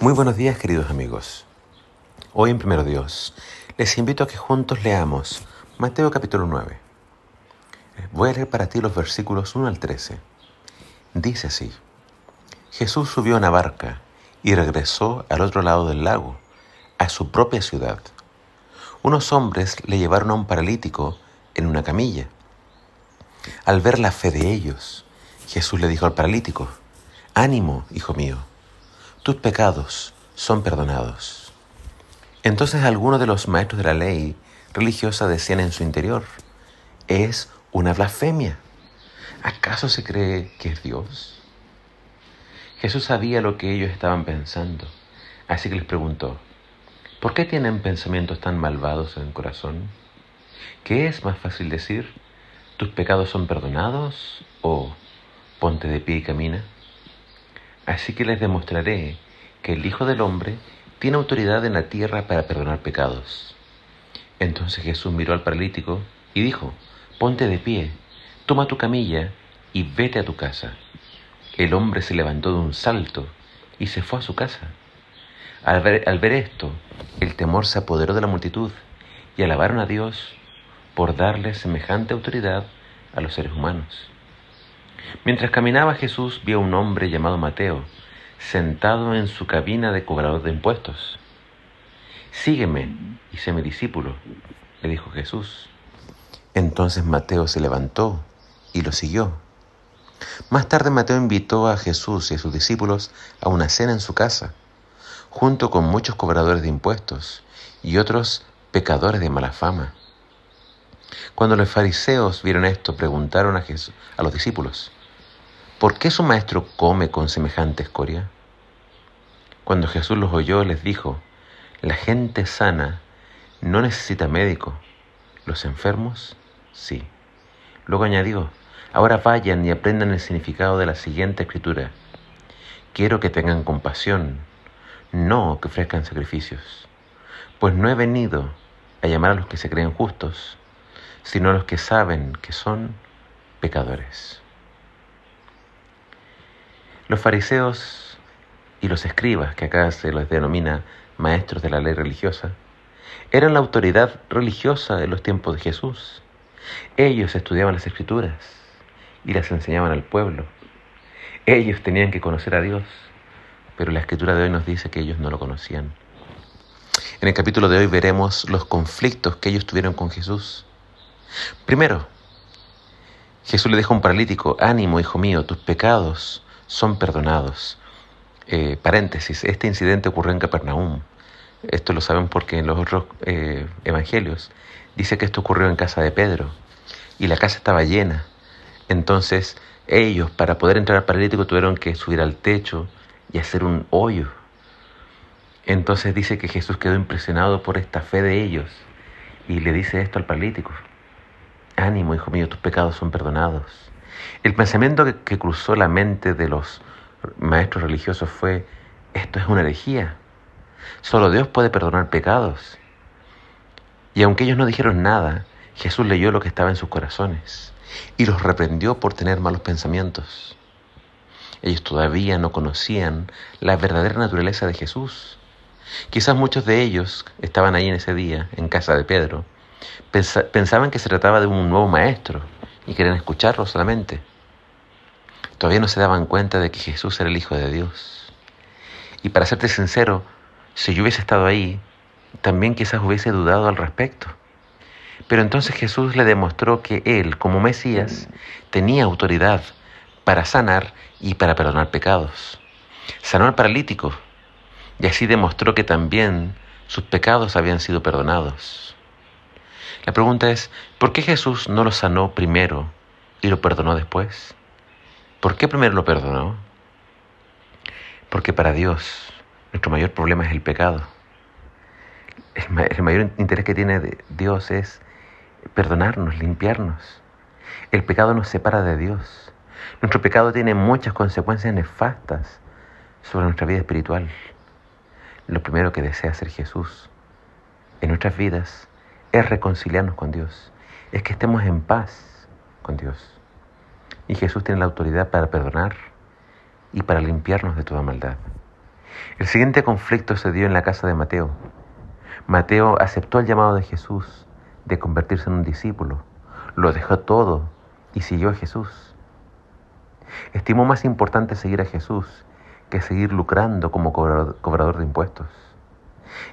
Muy buenos días queridos amigos. Hoy en Primero Dios les invito a que juntos leamos Mateo capítulo 9. Voy a leer para ti los versículos 1 al 13. Dice así, Jesús subió a una barca y regresó al otro lado del lago, a su propia ciudad. Unos hombres le llevaron a un paralítico en una camilla. Al ver la fe de ellos, Jesús le dijo al paralítico, Ánimo, hijo mío tus pecados son perdonados. Entonces algunos de los maestros de la ley religiosa decían en su interior, es una blasfemia. ¿Acaso se cree que es Dios? Jesús sabía lo que ellos estaban pensando, así que les preguntó, ¿por qué tienen pensamientos tan malvados en el corazón? ¿Qué es más fácil decir? ¿Tus pecados son perdonados? ¿O ponte de pie y camina? Así que les demostraré que el Hijo del Hombre tiene autoridad en la tierra para perdonar pecados. Entonces Jesús miró al paralítico y dijo, ponte de pie, toma tu camilla y vete a tu casa. El hombre se levantó de un salto y se fue a su casa. Al ver, esto, el temor se apoderó de la multitud y alabaron a Dios por darle semejante autoridad a los seres humanos. Mientras caminaba Jesús vio a un hombre llamado Mateo, sentado en su cabina de cobrador de impuestos. Sígueme y sé mi discípulo, le dijo Jesús. Entonces Mateo se levantó y lo siguió. Más tarde Mateo invitó a Jesús y a sus discípulos a una cena en su casa, junto con muchos cobradores de impuestos y otros pecadores de mala fama. Cuando los fariseos vieron esto, preguntaron a, Jesús, a los discípulos, ¿por qué su maestro come con semejante escoria? Cuando Jesús los oyó, les dijo, la gente sana no necesita médico, los enfermos sí. Luego añadió, ahora vayan y aprendan el significado de la siguiente escritura. Quiero que tengan compasión, no que ofrezcan sacrificios, pues no he venido a llamar a los que se creen justos, sino los que saben que son pecadores. Los fariseos y los escribas, que acá se les denomina maestros de la ley religiosa, eran la autoridad religiosa de los tiempos de Jesús. Ellos estudiaban las escrituras y las enseñaban al pueblo. Ellos tenían que conocer a Dios, pero la escritura de hoy nos dice que ellos no lo conocían. En el capítulo de hoy veremos los conflictos que ellos tuvieron con Jesús Primero, Jesús le dijo a un paralítico, ánimo, hijo mío, tus pecados son perdonados. Eh, paréntesis, este incidente ocurrió en Capernaum. Esto lo saben porque en los otros eh, evangelios dice que esto ocurrió en casa de Pedro y la casa estaba llena. Entonces ellos, para poder entrar al paralítico, tuvieron que subir al techo y hacer un hoyo. Entonces dice que Jesús quedó impresionado por esta fe de ellos y le dice esto al paralítico. Ánimo, hijo mío, tus pecados son perdonados. El pensamiento que, cruzó la mente de los maestros religiosos fue, esto es una herejía. Solo Dios puede perdonar pecados. Y aunque ellos no dijeron nada, Jesús leyó lo que estaba en sus corazones y los reprendió por tener malos pensamientos. Ellos todavía no conocían la verdadera naturaleza de Jesús. Quizás muchos de ellos estaban ahí en ese día, en casa de Pedro, pensaban que se trataba de un nuevo maestro y querían escucharlo solamente. Todavía no se daban cuenta de que Jesús era el Hijo de Dios. Y para serte sincero, si yo hubiese estado ahí, también quizás hubiese dudado al respecto. Pero entonces Jesús le demostró que Él, como Mesías, tenía autoridad para sanar y para perdonar pecados. Sanó al paralítico y así demostró que también sus pecados habían sido perdonados. La pregunta es, ¿por qué Jesús no lo sanó primero y lo perdonó después? ¿Por qué primero lo perdonó? Porque para Dios nuestro mayor problema es el pecado. El, mayor interés que tiene Dios es perdonarnos, limpiarnos. El pecado nos separa de Dios. Nuestro pecado tiene muchas consecuencias nefastas sobre nuestra vida espiritual. Lo primero que desea hacer Jesús en nuestras vidas es reconciliarnos con Dios, es que estemos en paz con Dios. Y Jesús tiene la autoridad para perdonar y para limpiarnos de toda maldad. El siguiente conflicto se dio en la casa de Mateo. Mateo aceptó el llamado de Jesús de convertirse en un discípulo, lo dejó todo y siguió a Jesús. Estimó más importante seguir a Jesús que seguir lucrando como cobrador de impuestos.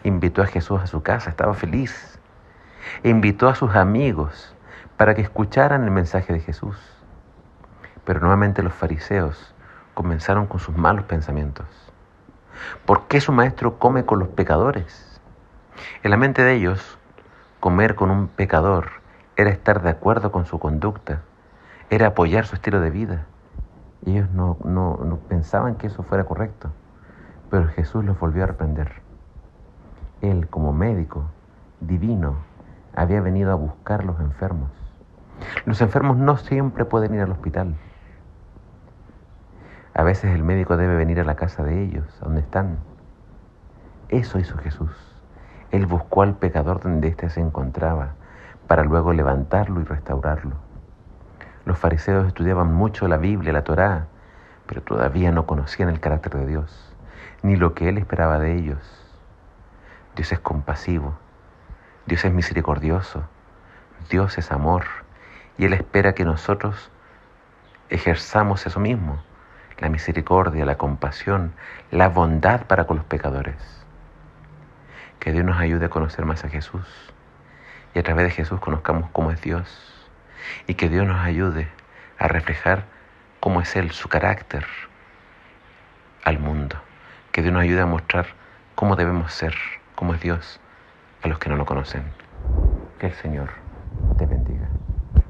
Invitó a Jesús a su casa, estaba feliz. Invitó a sus amigos para que escucharan el mensaje de Jesús. Pero nuevamente los fariseos comenzaron con sus malos pensamientos. ¿Por qué su maestro come con los pecadores? En la mente de ellos, comer con un pecador era estar de acuerdo con su conducta, era apoyar su estilo de vida. Ellos no, no, pensaban que eso fuera correcto, pero Jesús los volvió a reprender. Él, como médico divino, había venido a buscar a los enfermos. Los enfermos no siempre pueden ir al hospital. A veces el médico debe venir a la casa de ellos, donde están. Eso hizo Jesús. Él buscó al pecador donde éste se encontraba para luego levantarlo y restaurarlo. Los fariseos estudiaban mucho la Biblia, la Torá, pero todavía no conocían el carácter de Dios, ni lo que Él esperaba de ellos. Dios es compasivo, Dios es misericordioso, Dios es amor, y Él espera que nosotros ejerzamos eso mismo, la misericordia, la compasión, la bondad para con los pecadores. Que Dios nos ayude a conocer más a Jesús y a través de Jesús conozcamos cómo es Dios y que Dios nos ayude a reflejar cómo es Él, su carácter al mundo. Que Dios nos ayude a mostrar cómo debemos ser, cómo es Dios a los que no lo conocen. Que el Señor te bendiga.